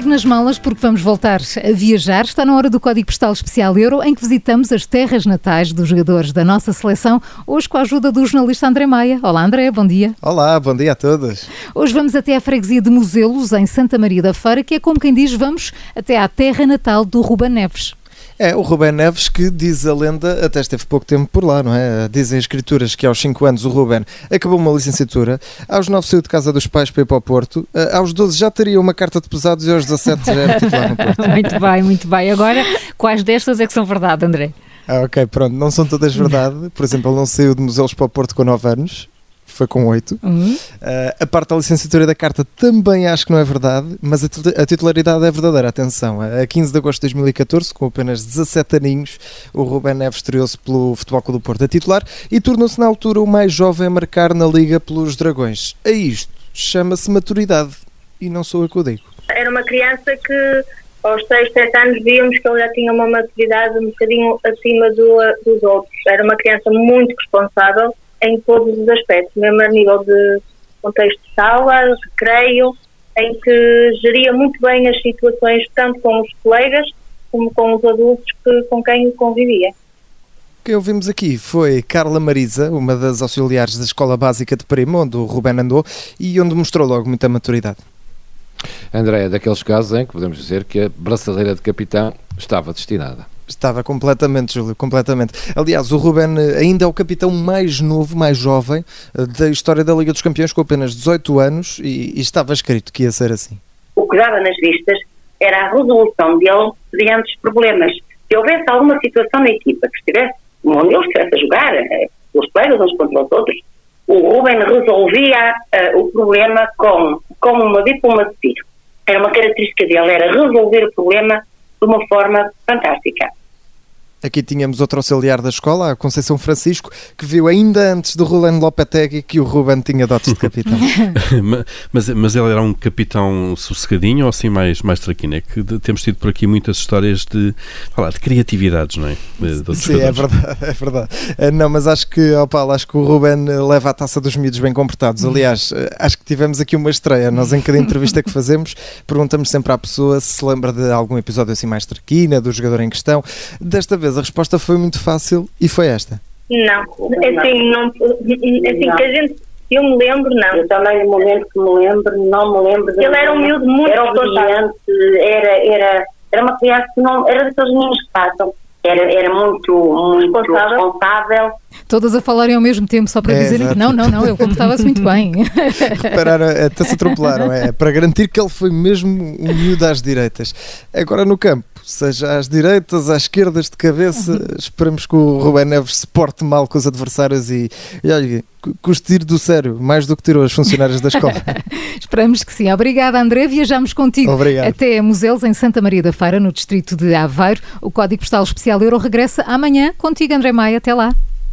nas malas porque vamos voltar a viajar. Está na hora do Código Postal Especial Euro, em que visitamos as terras natais dos jogadores da nossa seleção, hoje com a ajuda do jornalista André Maia. Olá, André, bom dia. Olá, bom dia a todos. Hoje vamos até à freguesia de Muselos, em Santa Maria da Feira, que é como quem diz, vamos até à terra natal do Ruba Neves. É, o Rubén Neves que diz a lenda, até esteve pouco tempo por lá, não é? Dizem as escrituras que aos 5 anos o Rubén acabou uma licenciatura, aos 9 saiu de casa dos pais para ir para o Porto, eh, aos 12 já teria uma carta de pesados e aos 17 já era titular no Porto. muito bem, muito bem. Agora, quais destas é que são verdade, André? Ah, ok, pronto, não são todas verdade. Por exemplo, ele não saiu de museus para o Porto com 9 anos, foi com 8. Uhum. Uh, a parte da licenciatura da carta também acho que não é verdade, mas a, a, titularidade é verdadeira. Atenção, a 15 de agosto de 2014, com apenas 17 aninhos, o Rubén Neves estreou-se pelo Futebol Clube do Porto a titular e tornou-se na altura o mais jovem a marcar na Liga pelos Dragões. A isto chama-se maturidade e não sou eu que o digo. Era uma criança que aos 6, 7 anos víamos que ele já tinha uma maturidade um bocadinho acima do, dos outros. Era uma criança muito responsável em todos os aspectos, mesmo a nível de contexto de sala, recreio, em que geria muito bem as situações, tanto com os colegas como com os adultos que, com quem convivia. O que ouvimos aqui foi Carla Marisa, uma das auxiliares da Escola Básica de Primo, onde o Ruben andou e onde mostrou logo muita maturidade. André, é daqueles casos em que podemos dizer que a braçadeira de capitão estava destinada. Estava completamente, Júlio, completamente. Aliás, o Ruben ainda é o capitão mais novo, mais jovem eh, da história da Liga dos Campeões, com apenas 18 anos, e, e estava escrito que ia ser assim. O que dava nas vistas era a resolução dele diante dos problemas. Se houvesse alguma situação na equipa que estivesse, onde ele estivesse a jogar, eh, os colegas uns contra os outros, o Ruben resolvia uh, o problema com, com uma diplomacia. Era uma característica dele, era resolver o problema de uma forma fantástica. Aqui tínhamos outro auxiliar da escola, a Conceição Francisco, que viu ainda antes do Rolando Lopetegui que o Ruben tinha dotes de capitão. mas, mas ele era um capitão sossegadinho ou assim mais, mais traquino? É que temos tido por aqui muitas histórias de, falar de criatividades, não é? Sim, é verdade, é verdade. Eh, não, mas acho que, oh Paulo, acho que o Ruben leva a taça dos miúdos bem comportados. Aliás, eh, acho que tivemos aqui uma estreia. Nós, em cada entrevista que fazemos, perguntamos sempre à pessoa se se lembra de algum episódio assim mais traquina, do jogador em questão. Desta vez a resposta foi muito fácil e foi esta. Não, assim, não, assim não. que a gente eu me lembro, não. Eu também, no momento que me lembro, não me lembro. Ele era um miúdo muito Era obediente, era, era, era uma criança que não. Era daqueles meninos que passam. Era, era muito, muito responsável. responsável. Todas a falarem ao mesmo tempo, só para é, dizerem exato. que não, não, não, ele comportava-se muito bem. Repararam, até se atropelaram, é para garantir que ele foi mesmo um miúdo às direitas. Agora no campo, seja às direitas, às esquerdas, de cabeça. Uhum. Esperamos que o Rubén Neves se porte mal com os adversários e, e olha, tire do sério, mais do que tirou as funcionárias da escola. Esperamos que sim. Obrigada, André. Viajamos contigo Obrigado. até Museus, em Santa Maria da Feira, no distrito de Aveiro. O Código Postal Especial Euro regressa amanhã. Contigo, André Maia. Até lá.